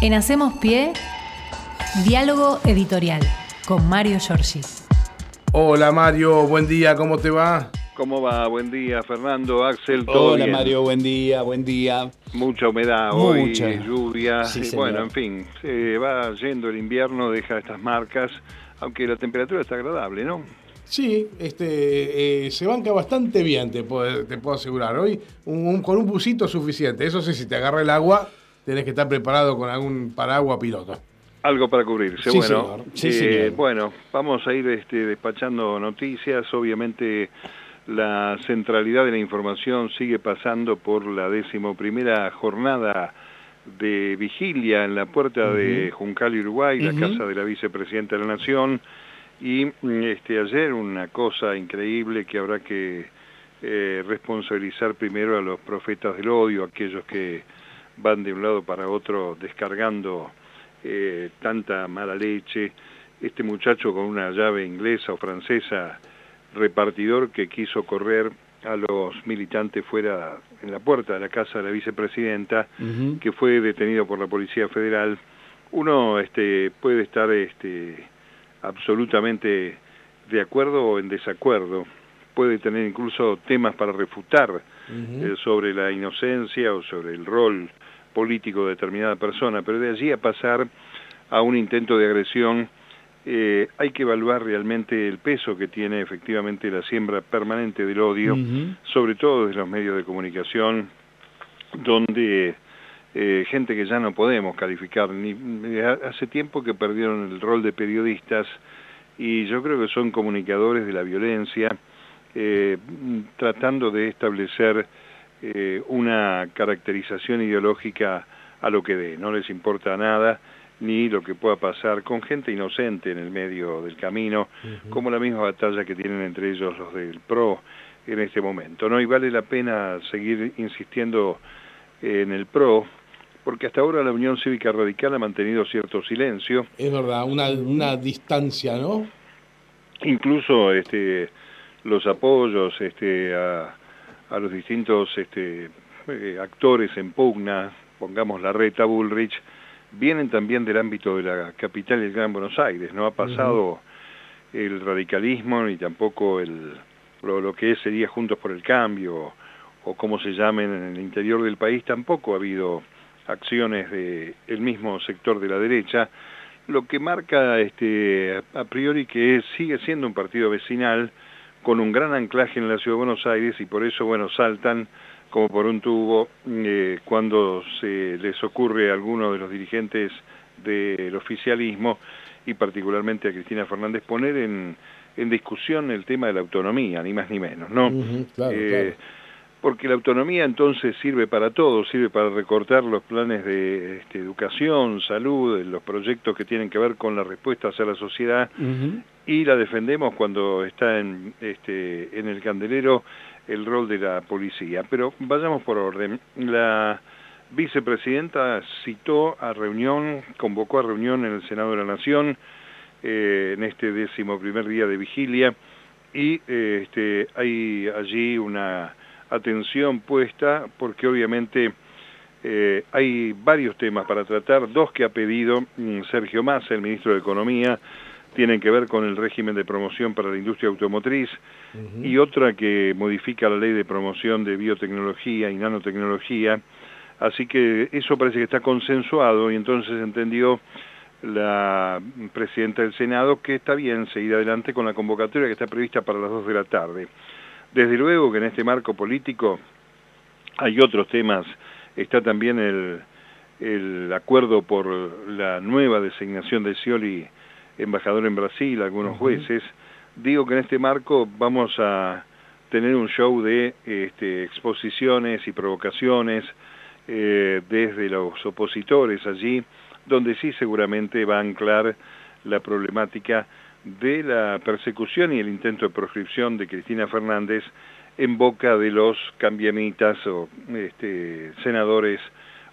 En Hacemos Pie, diálogo editorial con Mario Giorgi. Hola Mario, buen día, ¿cómo te va? ¿Cómo va? Buen día, Fernando, Axel, todo Hola bien? Mario, buen día, buen día. Mucha humedad Mucha. hoy, lluvia, Sí, y señor. bueno, en fin, se va yendo el invierno, deja estas marcas, aunque la temperatura está agradable, ¿no? Sí, este, eh, se banca bastante bien, te puedo, te puedo asegurar. Hoy un- un- con un busito suficiente. Eso sí, si te agarra el agua, tenés que estar preparado con algún paraguas piloto. Algo para cubrirse. Sí, bueno, señor. Sí, eh, señor. bueno, vamos a ir este, despachando noticias. Obviamente la centralidad de la información sigue pasando por la decimoprimera jornada de vigilia en la puerta de Juncal Uruguay, la casa de la vicepresidenta de la Nación. Y mm, este, ayer una cosa increíble que habrá que eh, responsabilizar primero a los profetas del odio, aquellos que van de un lado para otro descargando eh, tanta mala leche. Este muchacho con una llave inglesa o francesa, repartidor que quiso correr a los militantes fuera en la puerta de la casa de la vicepresidenta, que fue detenido por la Policía Federal. Uno este, puede estar este, absolutamente de acuerdo o en desacuerdo, puede tener incluso temas para refutar eh, sobre la inocencia o sobre el rol político de determinada persona, pero de allí a pasar a un intento de agresión, eh, hay que evaluar realmente el peso que tiene efectivamente la siembra permanente del odio, sobre todo desde los medios de comunicación, donde eh, gente que ya no podemos calificar, ni, hace tiempo que perdieron el rol de periodistas y yo creo que son comunicadores de la violencia, eh, tratando de establecer eh, una caracterización ideológica a lo que dé, no les importa nada ni lo que pueda pasar con gente inocente en el medio del camino, como la misma batalla que tienen entre ellos los del PRO en este momento. ¿no? Y vale la pena seguir insistiendo en el PRO, porque hasta ahora la Unión Cívica Radical ha mantenido cierto silencio, Es verdad, una, una distancia, ¿no? incluso este, los apoyos este, a, a los distintos este, eh, actores en pugna, pongamos la reta Bullrich, vienen también del ámbito de la capital y el Gran Buenos Aires, no ha pasado el radicalismo ni tampoco el, lo, lo que sería Juntos por el Cambio o como se llamen en el interior del país, tampoco ha habido acciones del el mismo sector de la derecha, lo que marca este, a priori que es- sigue siendo un partido vecinal con un gran anclaje en la ciudad de Buenos Aires y por eso, bueno, saltan como por un tubo eh, cuando se les ocurre a alguno de los dirigentes del oficialismo y particularmente a Cristina Fernández poner en, en discusión el tema de la autonomía, ni más ni menos, ¿no? Claro, Eh, claro. Porque la autonomía entonces sirve para todo, sirve para recortar los planes de este, educación, salud, los proyectos que tienen que ver con la respuesta hacia la sociedad y la defendemos cuando está en, este, en el candelero el rol de la policía. Pero vayamos por orden. La vicepresidenta citó a reunión, convocó a reunión en el Senado de la Nación eh, en este décimo primer día de vigilia y eh, este, hay allí una atención puesta porque obviamente eh, hay varios temas para tratar, dos que ha pedido mm, Sergio Massa, el ministro de Economía, tienen que ver con el régimen de promoción para la industria automotriz y otra que modifica la ley de promoción de biotecnología y nanotecnología. Así que eso parece que está consensuado y entonces entendió la presidenta del Senado que está bien seguir adelante con la convocatoria que está prevista para las 2 de la tarde. Desde luego que en este marco político hay otros temas, está también el, el acuerdo por la nueva designación de Scioli embajador en Brasil, algunos jueces. Digo que en este marco vamos a tener un show de este, exposiciones y provocaciones eh, desde los opositores allí, donde sí seguramente va a anclar la problemática de la persecución y el intento de proscripción de Cristina Fernández en boca de los cambiamitas o este, senadores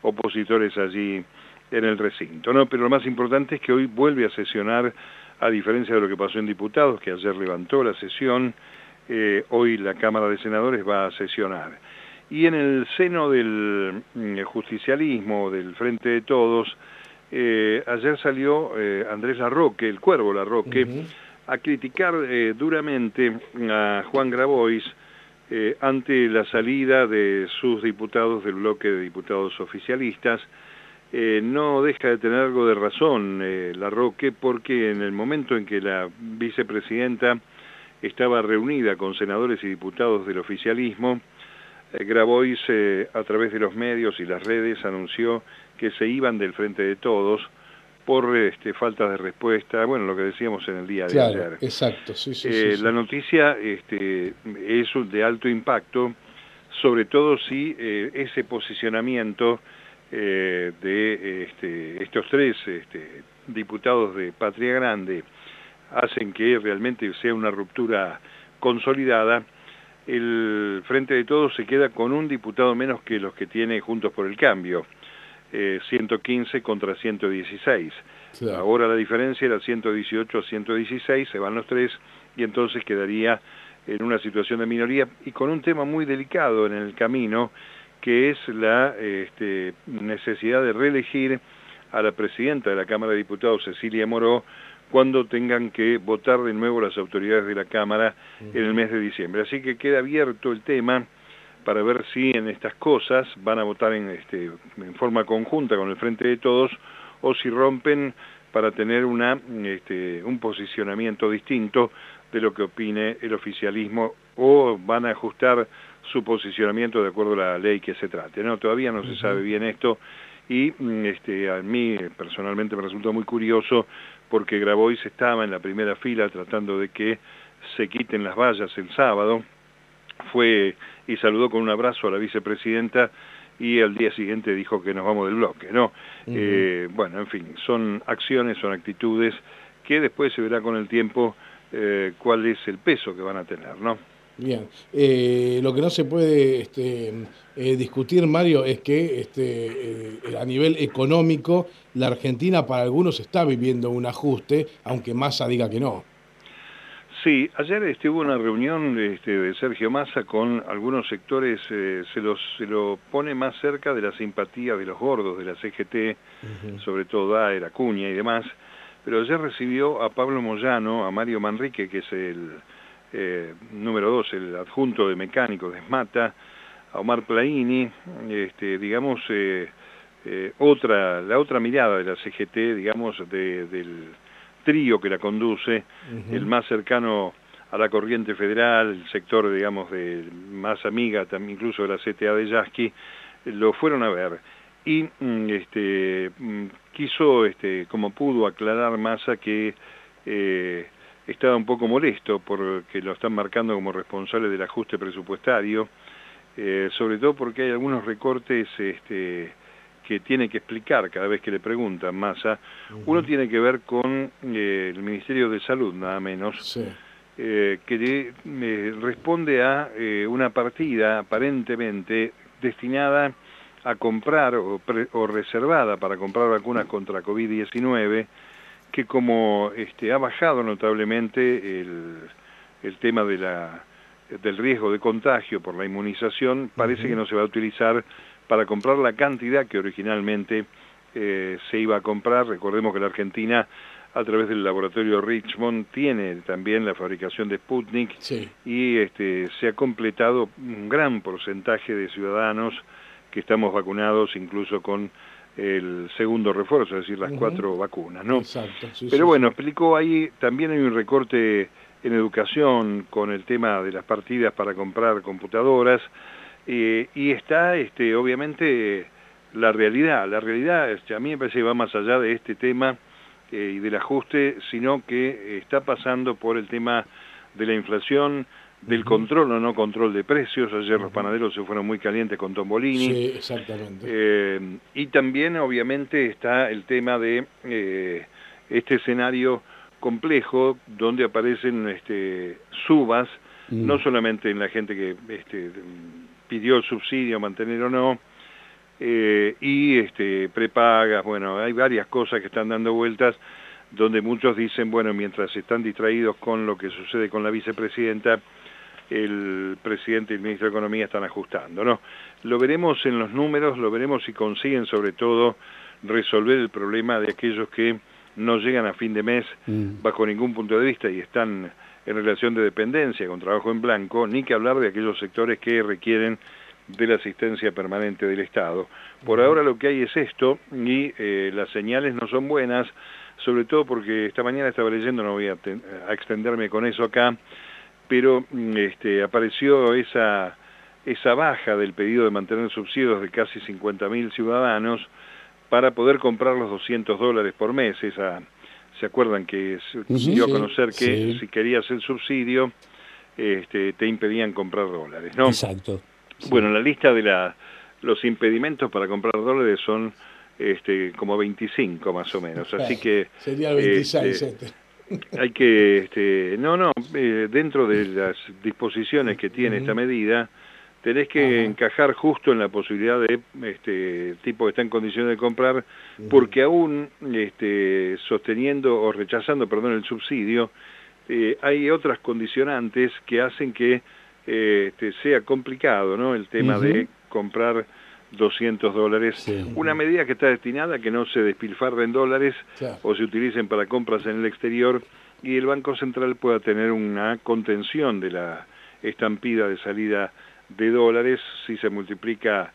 opositores allí en el recinto. ¿no? Pero lo más importante es que hoy vuelve a sesionar, a diferencia de lo que pasó en diputados, que ayer levantó la sesión, eh, hoy la Cámara de Senadores va a sesionar. Y en el seno del mm, justicialismo, del Frente de Todos, eh, ayer salió eh, Andrés Larroque, el cuervo Larroque, a criticar eh, duramente a Juan Grabois ante la salida de sus diputados del bloque de diputados oficialistas. no deja de tener algo de razón Larroque porque en el momento en que la vicepresidenta estaba reunida con senadores y diputados del oficialismo, Grabois a través de los medios y las redes anunció que se iban del frente de todos por este, falta de respuesta, bueno, lo que decíamos en el día de ayer. Exacto, sí, eh, La noticia este, es de alto impacto, sobre todo si eh, ese posicionamiento eh, de este, estos tres este, diputados de Patria Grande hacen que realmente sea una ruptura consolidada, el Frente de Todos se queda con un diputado menos que los que tiene Juntos por el Cambio. 115 eh, contra 116. Ahora la diferencia era 118 a 116, se van los tres y entonces quedaría en una situación de minoría y con un tema muy delicado en el camino que es la este, necesidad de reelegir a la presidenta de la Cámara de Diputados, Cecilia Moró, cuando tengan que votar de nuevo las autoridades de la Cámara en el mes de diciembre. Así que queda abierto el tema para ver si en estas cosas van a votar en, este, en forma conjunta con el Frente de Todos o si rompen para tener una, este, un posicionamiento distinto de lo que opine el oficialismo o van a ajustar su posicionamiento de acuerdo a la ley que se trate. No, todavía no se sabe bien esto y mm, este, a mí personalmente me resultó muy curioso porque Grabois estaba en la primera fila tratando de que se quiten las vallas el sábado, fue y saludó con un abrazo a la vicepresidenta y al día siguiente dijo que nos vamos del bloque, ¿no? Eh, bueno, en fin, son acciones, son actitudes que después se verá con el tiempo eh, cuál es el peso que van a tener, ¿no? Bien, eh, lo que no se puede este, discutir, Mario, es que este, a nivel económico la Argentina para algunos está viviendo un ajuste, aunque Massa diga que no. Sí, ayer estuvo una reunión este, de Sergio Massa con algunos sectores, eh, se, los, se lo pone más cerca de la simpatía de los gordos de la CGT, sobre todo Aer, Acuña y demás, pero ayer recibió a Pablo Moyano, a Mario Manrique, que es el eh, número dos, el adjunto de mecánicos de Esmata, a Omar Plaini, este, digamos, eh, otra, la otra mirada de la CGT, digamos, del trío que la conduce, el más cercano a la corriente federal, el sector, digamos, de más amiga incluso de la CTA de Yasky, lo fueron a ver. Y mm, este, mm, quiso, este, como pudo, aclarar Massa que eh, estaba un poco molesto porque lo están marcando como responsable del ajuste presupuestario, eh, sobre todo porque hay algunos recortes este, que tiene que explicar cada vez que le preguntan Massa, uno tiene que ver con eh, el Ministerio de Salud, nada menos, eh, que eh, responde a una partida aparentemente destinada a comprar o, reservada para comprar vacunas contra COVID-19, que como este, ha bajado notablemente el, el tema de la, del riesgo de contagio por la inmunización, parece que no se va a utilizar para comprar la cantidad que originalmente eh, se iba a comprar. Recordemos que la Argentina, a través del laboratorio Richmond, tiene también la fabricación de Sputnik y este, se ha completado un gran porcentaje de ciudadanos que estamos vacunados incluso con el segundo refuerzo, es decir, las cuatro vacunas, ¿no? Exacto. Pero bueno, explicó ahí, también hay un recorte en educación con el tema de las partidas para comprar computadoras, eh, y está, este, obviamente, la realidad. La realidad, este, a mí me parece que va más allá de este tema eh, y del ajuste, sino que está pasando por el tema de la inflación, del control o no control de precios. Ayer los panaderos se fueron muy calientes con Tombolini. Sí, exactamente. Eh, y también, obviamente, está el tema de este escenario complejo donde aparecen este, subas, no solamente en la gente que este, pidió el subsidio, mantener o no, eh, y este, prepagas, bueno, hay varias cosas que están dando vueltas donde muchos dicen, bueno, mientras están distraídos con lo que sucede con la vicepresidenta, el presidente y el ministro de Economía están ajustando, ¿no? Lo veremos en los números, lo veremos si consiguen sobre todo resolver el problema de aquellos que no llegan a fin de mes mm. bajo ningún punto de vista y están en relación de dependencia con trabajo en blanco, ni que hablar de aquellos sectores que requieren de la asistencia permanente del Estado. Por ahora lo que hay es esto y eh, las señales no son buenas, sobre todo porque esta mañana estaba leyendo, no voy a, extenderme con eso acá, pero mm, este, apareció esa, esa baja del pedido de mantener subsidios de casi 50.000 ciudadanos para poder comprar los 200 dólares por mes. Esa, ¿Se acuerdan que se dio a conocer que si querías el subsidio este, te impedían comprar dólares? ¿no? Exacto. Bueno, la lista de la, los impedimentos para comprar dólares son este, como 25 más o menos, así que... Sería el 26 este, este. Hay que, este, no, no, eh, dentro de las disposiciones que tiene esta medida, tenés que encajar justo en la posibilidad de este tipo que está en condiciones de comprar, porque aún este, sosteniendo o rechazando, perdón, el subsidio, eh, hay otras condicionantes que hacen que eh, este, sea complicado, ¿no? El tema de comprar 200 dólares. Una medida que está destinada a que no se despilfarren dólares o se utilicen para compras en el exterior y el Banco Central pueda tener una contención de la estampida de salida de dólares, si se multiplica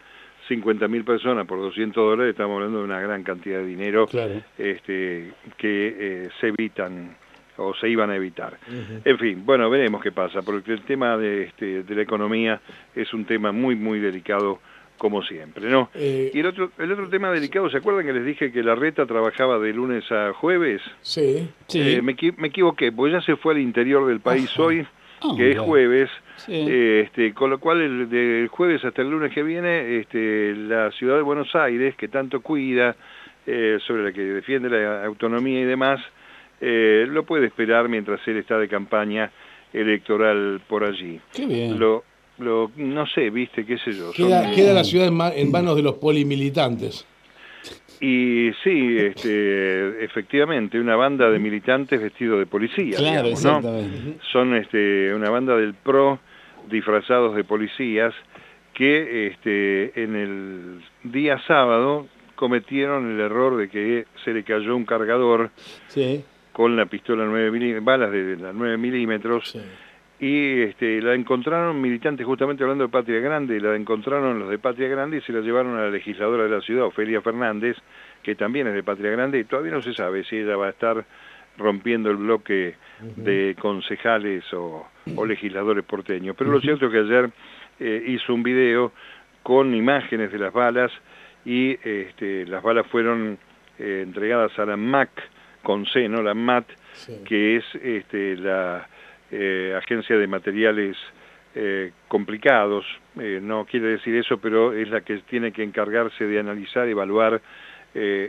50.000 personas por 200 dólares, estamos hablando de una gran cantidad de dinero este, que eh, se evitan o se iban a evitar. En fin, bueno, veremos qué pasa, porque el tema de, este, de la economía es un tema muy, muy delicado como siempre, ¿no? Eh, y el otro, el otro tema delicado, ¿se acuerdan que les dije que la reta trabajaba de lunes a jueves? Sí, sí. Eh, me, me, equivoqué, porque ya se fue al interior del país hoy, Ah, que es jueves, este, con lo cual el, del jueves hasta el lunes que viene, este, la ciudad de Buenos Aires, que tanto cuida, eh, sobre la que defiende la autonomía y demás, eh, lo puede esperar mientras él está de campaña electoral por allí. Qué bien. Lo, lo, no sé, viste, qué sé yo. Queda, queda la ciudad en manos de los polimilitantes. Y sí, este, efectivamente, una banda de militantes vestidos de policía. Claro. Son este, una banda del PRO disfrazados de policías que este, en el día sábado cometieron el error de que se le cayó un cargador con la pistola 9 balas de las 9 milímetros y este, la encontraron militantes, justamente hablando de Patria Grande, la encontraron los de Patria Grande y se la llevaron a la legisladora de la ciudad, Ofelia Fernández, que también es de Patria Grande, y todavía no se sabe si ella va a estar rompiendo el bloque de concejales o, legisladores porteños. Pero lo cierto es que ayer eh, hizo un video con imágenes de las balas y este, las balas fueron eh, entregadas a la MAC, con C, ¿no? La MAT, que es este, la eh, agencia de materiales eh, complicados, no quiere decir eso, pero es la que tiene que encargarse de analizar, evaluar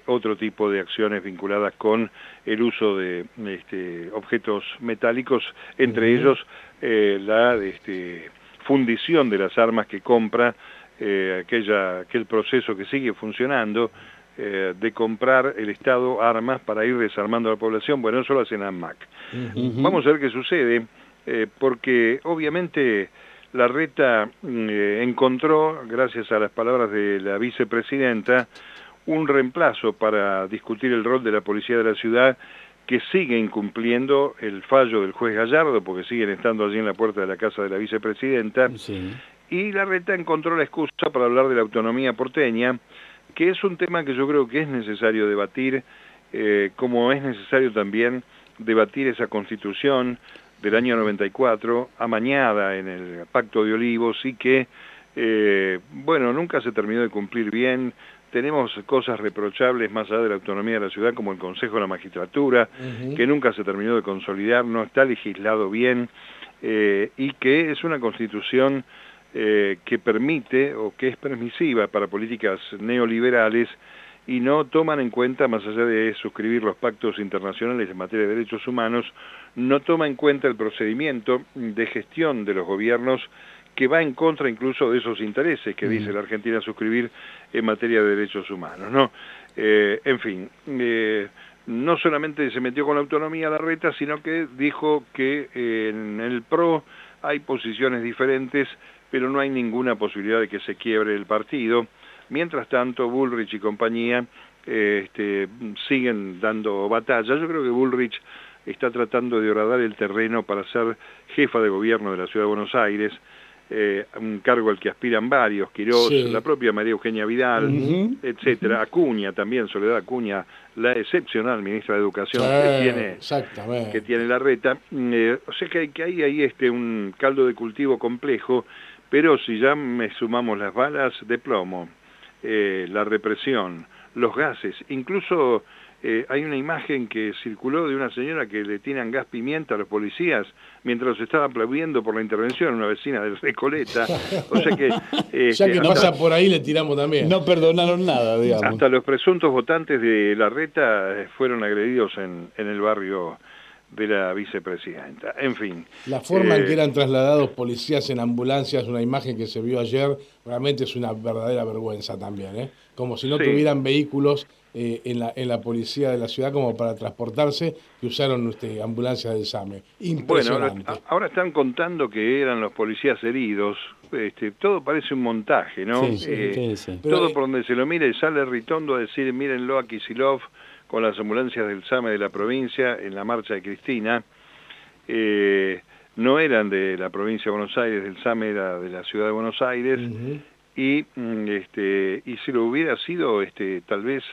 otro tipo de acciones vinculadas con el uso de este, objetos metálicos, entre ellos la este, fundición de las armas que compra, aquella, aquel proceso que sigue funcionando, de comprar el Estado armas para ir desarmando a la población, bueno, eso lo hacen ANMAC. Vamos a ver qué sucede, eh, porque obviamente la reta mm, eh, encontró, gracias a las palabras de la vicepresidenta, un reemplazo para discutir el rol de la policía de la ciudad que sigue incumpliendo el fallo del juez Gallardo, porque siguen estando allí en la puerta de la casa de la vicepresidenta, y la reta encontró la excusa para hablar de la autonomía porteña, que es un tema que yo creo que es necesario debatir, eh, como es necesario también debatir esa constitución del año 94, amañada en el Pacto de Olivos y que, eh, bueno, nunca se terminó de cumplir bien. Tenemos cosas reprochables más allá de la autonomía de la ciudad, como el Consejo de la Magistratura, que nunca se terminó de consolidar, no está legislado bien, eh, y que es una constitución eh, que permite o que es permisiva para políticas neoliberales y no toman en cuenta, más allá de suscribir los pactos internacionales en materia de derechos humanos, no toma en cuenta el procedimiento de gestión de los gobiernos que va en contra incluso de esos intereses que dice la Argentina suscribir en materia de derechos humanos. ¿no? Eh, en fin, eh, no solamente se metió con la autonomía la reta, sino que dijo que en el PRO hay posiciones diferentes, pero no hay ninguna posibilidad de que se quiebre el partido Mientras tanto, Bullrich y compañía este, siguen dando batalla. Yo creo que Bullrich está tratando de horadar el terreno para ser jefa de gobierno de la Ciudad de Buenos Aires, eh, un cargo al que aspiran varios, Quirós, la propia María Eugenia Vidal, etcétera, Acuña también, Soledad Acuña, la excepcional ministra de Educación que, tiene, que tiene la reta. Eh, o sea que, hay, que hay ahí este, un caldo de cultivo complejo, pero si ya me sumamos las balas de plomo, eh, la represión, los gases, incluso eh, hay una imagen que circuló de una señora que le tiran gas pimienta a los policías mientras estaba aplaudiendo por la intervención una vecina de Recoleta. O sea que... ya que pasa por ahí le tiramos también. No perdonaron nada, digamos. Hasta los presuntos votantes de la reta eh, fueron agredidos en, en el barrio de la vicepresidenta. En fin. La forma en que eh, eran trasladados policías en ambulancias, una imagen que se vio ayer, realmente es una verdadera vergüenza también, ¿eh? Como si no tuvieran vehículos eh, en, la, en la policía de la ciudad como para transportarse, que usaron este, ambulancias del SAME. Impresionante. Bueno, ahora están contando que eran los policías heridos. Este, todo parece un montaje, ¿no? Eh, todo por donde se lo mire, sale Ritondo a decir, mírenlo a Kisilov con las ambulancias del SAME de la provincia en la marcha de Cristina. Eh, no eran de la provincia de Buenos Aires, del SAME era de la ciudad de Buenos Aires, y, mm, este, y si lo hubiera sido, este, tal vez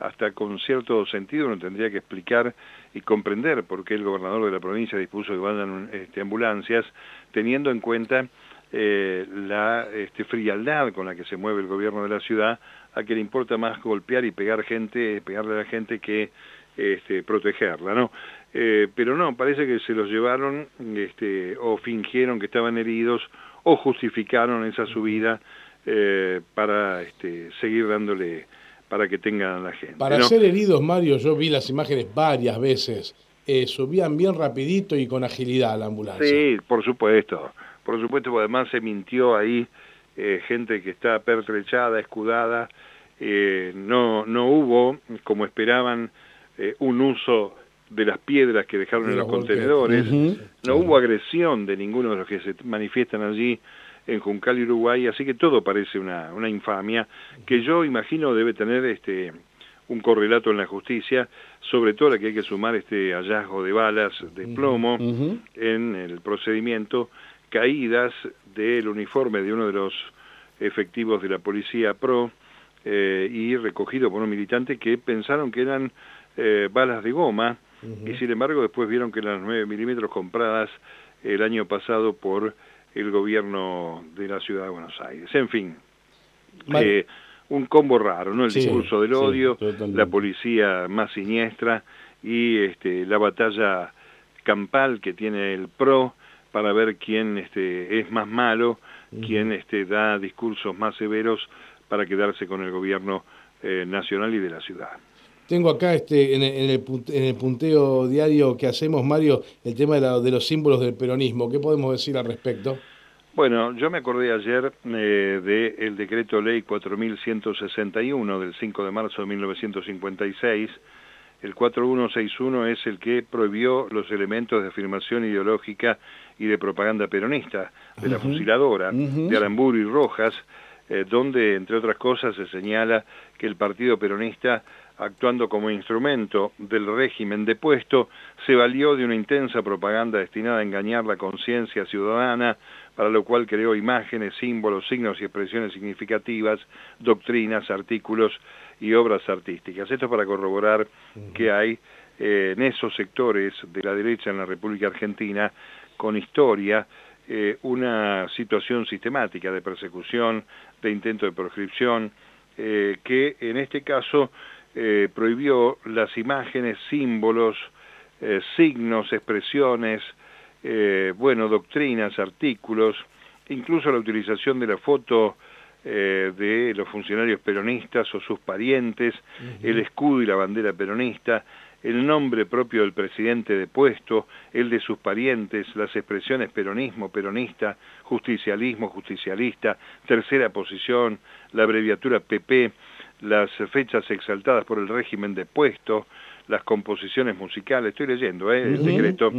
hasta con cierto sentido uno tendría que explicar y comprender por qué el gobernador de la provincia dispuso que vayan este, ambulancias, teniendo en cuenta eh, la este, frialdad con la que se mueve el gobierno de la ciudad, a que le importa más golpear y pegar gente, pegarle a la gente que este, protegerla, ¿no? Eh, pero no, parece que se los llevaron este, o fingieron que estaban heridos o justificaron esa subida eh, para este, seguir dándole para que tengan la gente. Para ser heridos, Mario, yo vi las imágenes varias veces. Eh, subían bien rapidito y con agilidad a la ambulancia. Sí, por supuesto. Por supuesto, además se mintió ahí eh, gente que está pertrechada, escudada. Eh, no, no hubo, como esperaban, un uso de las piedras que dejaron en los contenedores. No hubo agresión de ninguno de los que se manifiestan allí en Juncal y Uruguay, así que todo parece una, una infamia que yo imagino debe tener este un correlato en la justicia, sobre todo la que hay que sumar este hallazgo de balas de plomo en el procedimiento, caídas del uniforme de uno de los efectivos de la policía PRO eh, y recogido por un militante que pensaron que eran eh, balas de goma y sin embargo después vieron que eran 9 milímetros compradas el año pasado por el gobierno de la ciudad de Buenos Aires. En fin, eh, un combo raro, ¿no? El discurso del odio, la policía más siniestra y este, la batalla campal que tiene el PRO para ver quién este, es más malo, quién este, da discursos más severos para quedarse con el gobierno eh, nacional y de la ciudad. Tengo acá este, en, el, en el punteo diario que hacemos, Mario, el tema de, de, los símbolos del peronismo. ¿Qué podemos decir al respecto? Bueno, yo me acordé ayer eh, del decreto ley 4161 del 5 de marzo de 1956. El 4161 es el que prohibió los elementos de afirmación ideológica y de propaganda peronista de la fusiladora, de Aramburu y Rojas, eh, donde, entre otras cosas, se señala que el Partido Peronista actuando como instrumento del régimen depuesto, se valió de una intensa propaganda destinada a engañar la conciencia ciudadana, para lo cual creó imágenes, símbolos, signos y expresiones significativas, doctrinas, artículos y obras artísticas. Esto para corroborar que hay eh, en esos sectores de la derecha en la República Argentina, con historia, eh, una situación sistemática de persecución, de intento de proscripción, eh, que en este caso eh, prohibió las imágenes, símbolos, eh, signos, expresiones, eh, bueno, doctrinas, artículos, incluso la utilización de la foto de los funcionarios peronistas o sus parientes, el escudo y la bandera peronista, el nombre propio del presidente depuesto, el de sus parientes, las expresiones peronismo, peronista, justicialismo, justicialista, tercera posición, la abreviatura PP, las fechas exaltadas por el régimen depuesto, las composiciones musicales, estoy leyendo ¿eh? el decreto,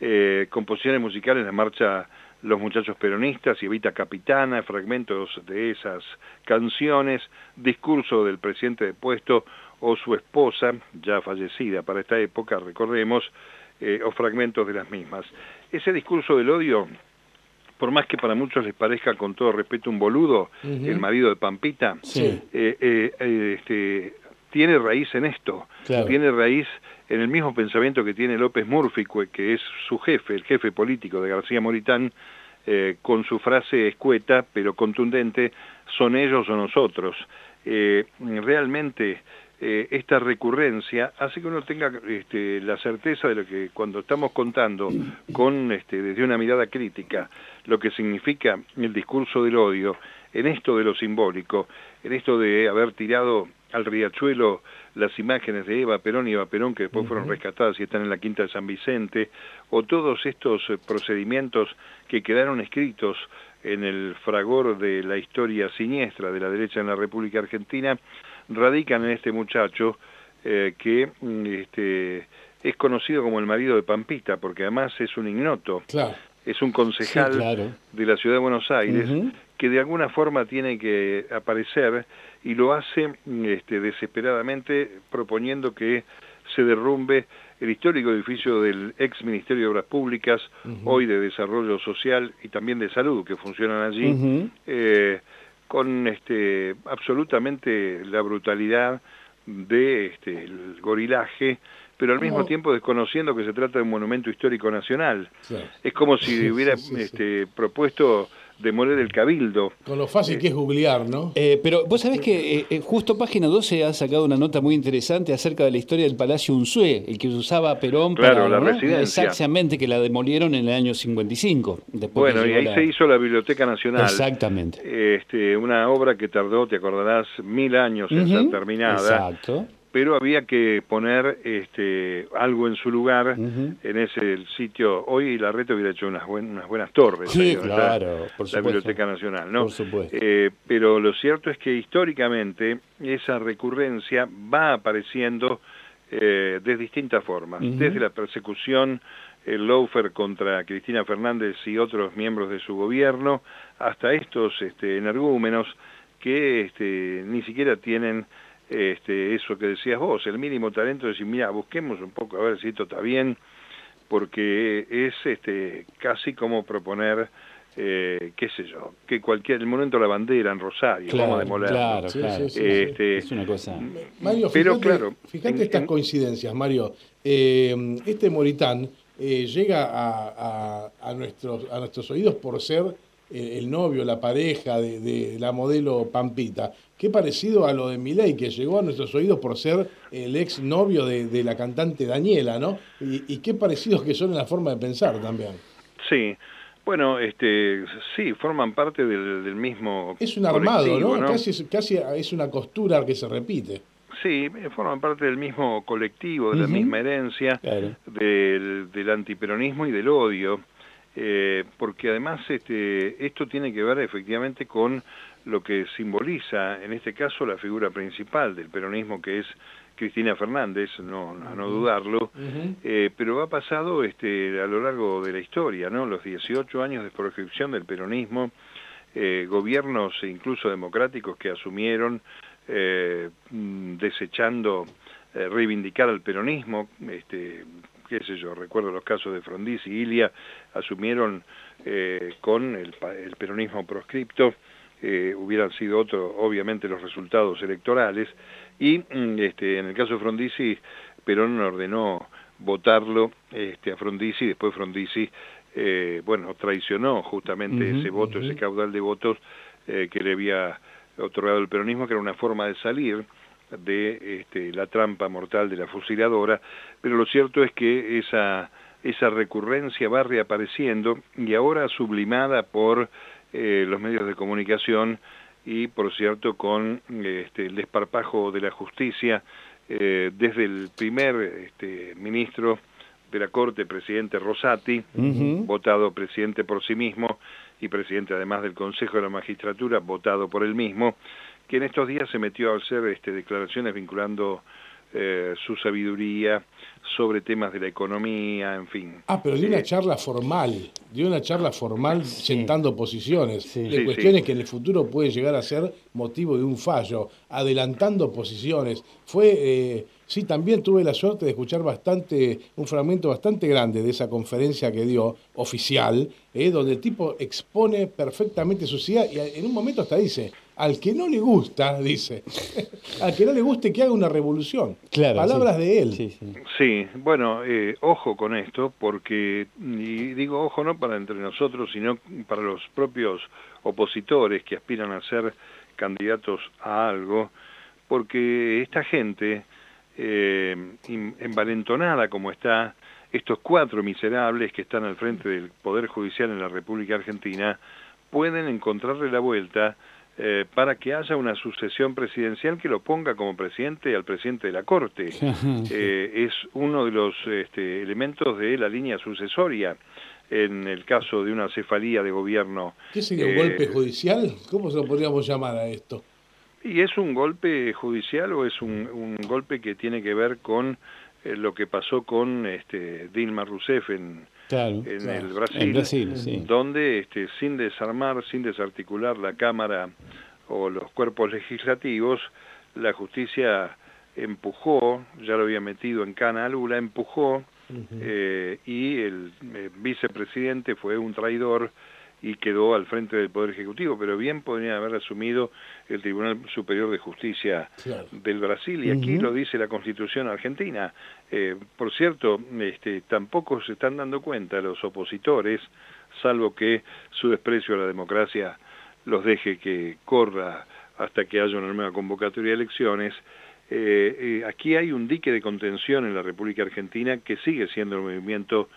eh, composiciones musicales la marcha Los Muchachos Peronistas y Evita Capitana, fragmentos de esas canciones, discurso del presidente de puesto o su esposa, ya fallecida para esta época, recordemos, eh, o fragmentos de las mismas. Ese discurso del odio, por más que para muchos les parezca con todo respeto un boludo, el marido de Pampita, eh, eh, este, tiene raíz en esto, tiene raíz en el mismo pensamiento que tiene López Murphy, que es su jefe, el jefe político de García Moritán, con su frase escueta pero contundente, son ellos o nosotros. realmente eh, esta recurrencia hace que uno tenga este, la certeza de lo que cuando estamos contando con este, desde una mirada crítica lo que significa el discurso del odio, en esto de lo simbólico, en esto de haber tirado al riachuelo las imágenes de Eva Perón y Eva Perón que después fueron rescatadas y están en la Quinta de San Vicente, o todos estos eh, procedimientos que quedaron escritos en el fragor de la historia siniestra de la derecha en la República Argentina, radican en este muchacho eh, que mm, este, es conocido como el marido de Pampita, porque además es un ignoto, es un concejal de la ciudad de Buenos Aires, que de alguna forma tiene que aparecer y lo hace mm, este, desesperadamente proponiendo que se derrumbe el histórico edificio del ex Ministerio de Obras Públicas, hoy de Desarrollo Social y también de Salud, que funcionan allí, con este, absolutamente la brutalidad de este, el gorilaje, pero al mismo tiempo desconociendo que se trata de un monumento histórico nacional. Es como si hubiera este, propuesto demoler el cabildo. Con lo fácil que es googlear, ¿no? Eh, pero vos sabés que eh, eh, justo Página 12 ha sacado una nota muy interesante acerca de la historia del Palacio Unzué, el que usaba Perón claro, la residencia. Exactamente, que la demolieron en el año 55. bueno, y ahí se hizo la Biblioteca Nacional. Exactamente. Este, una obra que tardó, te acordarás, mil años en ser terminada. Exacto pero había que poner este, algo en su lugar en ese sitio. Hoy la red hubiera hecho unas, unas buenas torres. Sí, claro, la Biblioteca Nacional, ¿no? Por supuesto. Eh, pero lo cierto es que históricamente esa recurrencia va apareciendo eh, de distintas formas, desde la persecución el Laufer contra Cristina Fernández y otros miembros de su gobierno, hasta estos este, energúmenos que este, ni siquiera tienen este, eso que decías vos, el mínimo talento de decir, mira, busquemos un poco a ver si esto está bien, porque es este, casi como proponer, eh, qué sé yo, que cualquier, el momento de la bandera en Rosario, claro, vamos a demoler. Claro, claro. este, es una cosa. Mario, pero fíjate, claro, fíjate estas coincidencias, Mario. Eh, este Moritán eh, llega a, a, nuestros, a nuestros oídos por ser el novio, la pareja de, la modelo Pampita. Qué parecido a lo de Milei, que llegó a nuestros oídos por ser el ex novio de, la cantante Daniela, ¿no? Y, qué parecidos que son en la forma de pensar también. Sí, bueno, este, sí, forman parte del, mismo. Es un armado, ¿no? Casi, casi es una costura que se repite. Sí, forman parte del mismo colectivo, de la misma herencia, del, del antiperonismo y del odio. Eh, porque además este, esto tiene que ver efectivamente con lo que simboliza, en este caso, la figura principal del peronismo, que es Cristina Fernández, no, no, dudarlo, eh, pero ha pasado este, a lo largo de la historia, ¿no? Los 18 años de proscripción del peronismo, eh, gobiernos incluso democráticos que asumieron mm, desechando reivindicar al peronismo, este, qué sé yo, recuerdo los casos de Frondizi y Ilia, asumieron eh, con el, peronismo proscripto, eh, hubieran sido otros, obviamente, los resultados electorales, y mm, este, en el caso de Frondizi, Perón ordenó votarlo este, a Frondizi, después Frondizi, eh, bueno, traicionó justamente ese voto, ese caudal de votos que le había otorgado el peronismo, que era una forma de salir de este, la trampa mortal de la fusiladora, pero lo cierto es que esa, esa recurrencia va reapareciendo y ahora sublimada por eh, los medios de comunicación y, por cierto, con este, el desparpajo de la justicia eh, desde el primer este, ministro de la Corte, presidente Rosati, votado presidente por sí mismo y presidente además del Consejo de la Magistratura, votado por él mismo, que en estos días se metió a hacer este, declaraciones vinculando eh, su sabiduría sobre temas de la economía, en fin. Ah, pero dio una charla formal, dio una charla formal sentando posiciones, de cuestiones que en el futuro puede llegar a ser motivo de un fallo, adelantando posiciones. Fue, eh, sí, también tuve la suerte de escuchar bastante, un fragmento bastante grande de esa conferencia que dio oficial, eh, donde el tipo expone perfectamente su idea y en un momento hasta dice, al que no le gusta, dice, al que no le guste que haga una revolución. Palabras de él. Sí, bueno, eh, ojo con esto, porque, y digo ojo no para entre nosotros, sino para los propios opositores que aspiran a ser candidatos a algo, porque esta gente, eh, envalentonada como está, estos cuatro miserables que están al frente del Poder Judicial en la República Argentina, pueden encontrarle la vuelta eh, para que haya una sucesión presidencial que lo ponga como presidente al presidente de la Corte. Eh, es uno de los este, elementos de la línea sucesoria en el caso de una cefalía de gobierno. ¿Qué sería un golpe eh, judicial? ¿Cómo se lo podríamos llamar a esto? ¿Y es un golpe judicial o es un, golpe que tiene que ver con lo que pasó con este, Dilma Rousseff en, en el Brasil, donde este, sin desarmar, sin desarticular la Cámara o los cuerpos legislativos, la justicia empujó, ya lo había metido en cana a Lula, empujó eh, y el eh, vicepresidente fue un traidor y quedó al frente del Poder Ejecutivo, pero bien podría haber asumido el Tribunal Superior de Justicia del Brasil, y aquí lo dice la Constitución argentina. Eh, por cierto, este, tampoco se están dando cuenta los opositores, salvo que su desprecio a la democracia los deje que corra hasta que haya una nueva convocatoria de elecciones, eh, eh, aquí hay un dique de contención en la República Argentina que sigue siendo el movimiento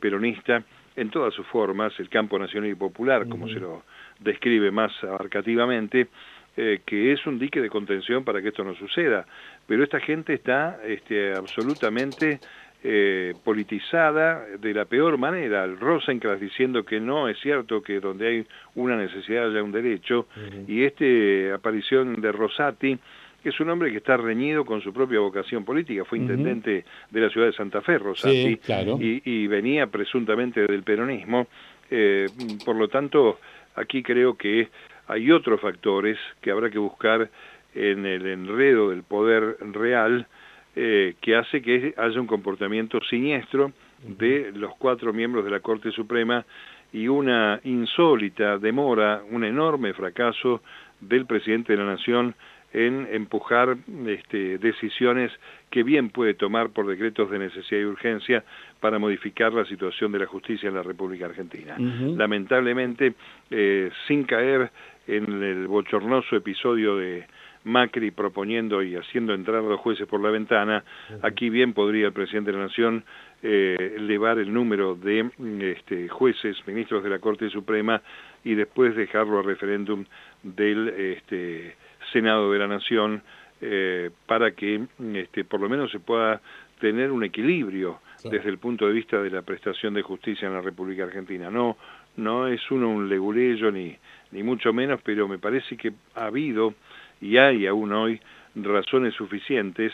peronista, en todas sus formas, el campo nacional y popular, como se lo describe más abarcativamente, eh, que es un dique de contención para que esto no suceda. Pero esta gente está este, absolutamente eh, politizada de la peor manera. El Rosencrantz diciendo que no es cierto que donde hay una necesidad haya un derecho, y esta aparición de Rosati que es un hombre que está reñido con su propia vocación política, fue intendente de la ciudad de Santa Fe, Rosati, y, venía presuntamente del peronismo, eh, por lo tanto, aquí creo que hay otros factores que habrá que buscar en el enredo del poder real, eh, que hace que haya un comportamiento siniestro de los cuatro miembros de la Corte Suprema y una insólita demora, un enorme fracaso del presidente de la Nación en empujar este, decisiones que bien puede tomar por decretos de necesidad y urgencia para modificar la situación de la justicia en la República Argentina. Lamentablemente, eh, sin caer en el bochornoso episodio de Macri proponiendo y haciendo entrar a los jueces por la ventana, aquí bien podría el presidente de la Nación eh, elevar el número de este, jueces, ministros de la Corte Suprema y después dejarlo a referéndum del este, Senado de la Nación eh, para que este, por lo menos se pueda tener un equilibrio desde el punto de vista de la prestación de justicia en la República Argentina. No, no es uno un legulillo ni, ni mucho menos, pero me parece que ha habido y hay aún hoy razones suficientes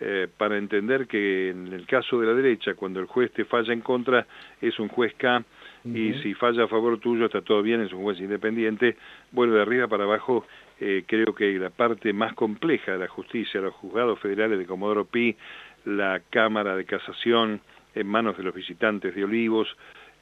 eh, para entender que en el caso de la derecha, cuando el juez te falla en contra, es un juez K, y si falla a favor tuyo está todo bien, es un juez independiente, bueno, de arriba para abajo eh, creo que la parte más compleja de la justicia, los juzgados federales de Comodoro Pi, la Cámara de Casación en manos de los visitantes de Olivos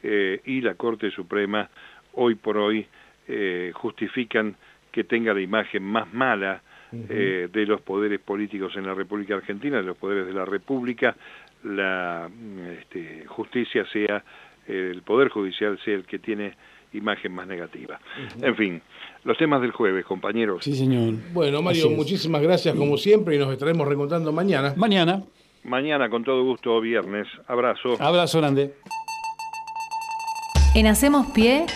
eh, y la Corte Suprema, hoy por hoy eh, justifican que tenga la imagen más mala de los poderes políticos en la República Argentina, de los poderes de la República, la este, justicia sea, el Poder Judicial sea el que tiene imagen más negativa. En fin, los temas del jueves, compañeros. Sí, señor. Bueno, Mario, muchísimas gracias como siempre y nos estaremos reencontrando mañana. Mañana. Mañana, con todo gusto, viernes. Abrazo. Abrazo grande. En Hacemos Pie,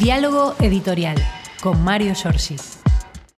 diálogo editorial con Mario Giorgi.